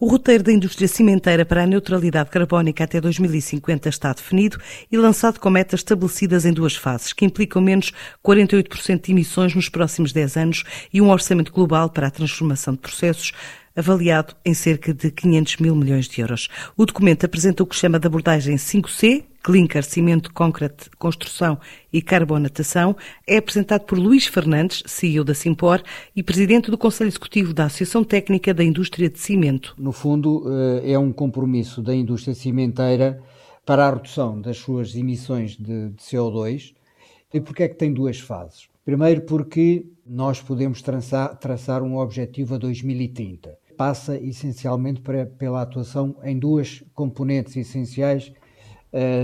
O roteiro da indústria cimenteira para a neutralidade carbónica até 2050 está definido e lançado com metas estabelecidas em duas fases, que implicam menos 48% de emissões nos próximos 10 anos e um orçamento global para a transformação de processos avaliado em cerca de 500 mil milhões de euros. O documento apresenta o que chama de abordagem 5C, clinker, cimento, concreto, construção e carbonatação, é apresentado por Luís Fernandes, CEO da Simpor e presidente do Conselho Executivo da Associação Técnica da Indústria de Cimento. No fundo, eh, é um compromisso da indústria cimenteira para a redução das suas emissões de CO2. E porquê é que tem duas fases? Primeiro, porque nós podemos traçar, traçar um objetivo a 2030. Passa essencialmente para, pela atuação em duas componentes essenciais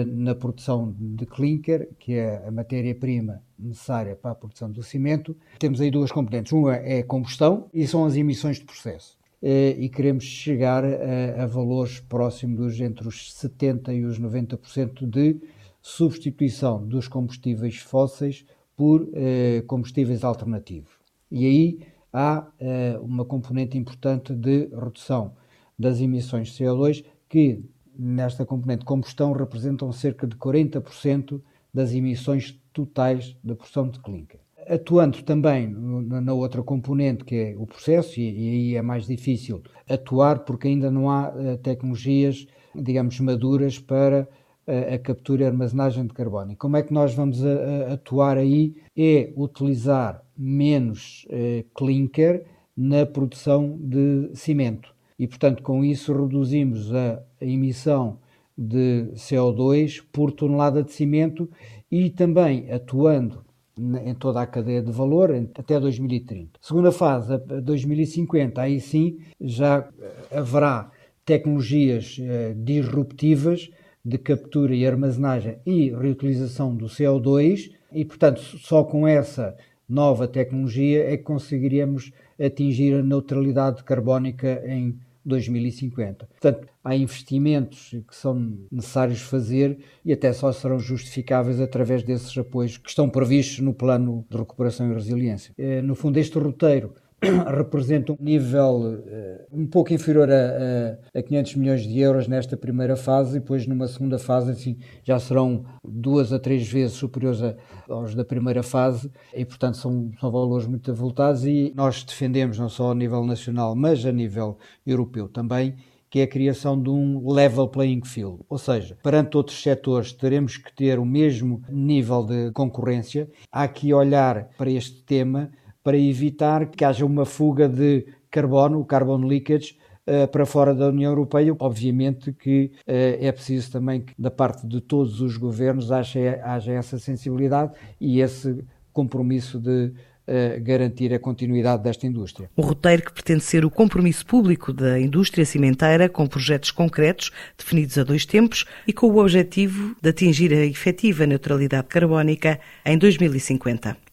na produção de clinker, que é a matéria-prima necessária para a produção do cimento. Temos aí duas componentes. Uma é a combustão e são as emissões de processo. Uh, e queremos chegar a, a valores próximos dos, entre os 70% e os 90% de substituição dos combustíveis fósseis por eh, combustíveis alternativos. E aí há eh, uma componente importante de redução das emissões de CO2 que nesta componente de combustão representam cerca de 40% das emissões totais da produção de clinker. Atuando também na outra componente, que é o processo, e, aí é mais difícil atuar porque ainda não há uh, tecnologias, digamos, maduras para a, a, captura e armazenagem de carbono. E como é que nós vamos a atuar aí? É utilizar menos clinker na produção de cimento e, portanto, com isso reduzimos a emissão de CO2 por tonelada de cimento e também atuando em toda a cadeia de valor até 2030. Segunda fase, 2050, aí sim já haverá tecnologias eh, disruptivas de captura e armazenagem e reutilização do CO2 e, portanto, só com essa nova tecnologia é que conseguiríamos atingir a neutralidade carbónica em 2050. Portanto, há investimentos que são necessários fazer e até só serão justificáveis através desses apoios que estão previstos no Plano de Recuperação e Resiliência. Eh, no fundo, este roteiro representa um nível uh, um pouco inferior a, a, a, 500 milhões de euros nesta primeira fase e depois numa segunda fase assim, já serão duas a três vezes superiores a, aos da primeira fase e portanto são, são valores muito avultados e nós defendemos não só a nível nacional mas a nível europeu também que é a criação de um level playing field, ou seja, perante outros setores teremos que ter o mesmo nível de concorrência. Há que olhar para este tema para evitar que haja uma fuga de carbono, o carbon leakage, uh, para fora da União Europeia. Obviamente que uh, é preciso também que, da parte de todos os governos, haja, haja essa sensibilidade e esse compromisso de Uh, garantir a continuidade desta indústria. Um roteiro que pretende ser o compromisso público da indústria cimenteira com projetos concretos, definidos a dois tempos e com o objetivo de atingir a efetiva neutralidade carbónica em 2050.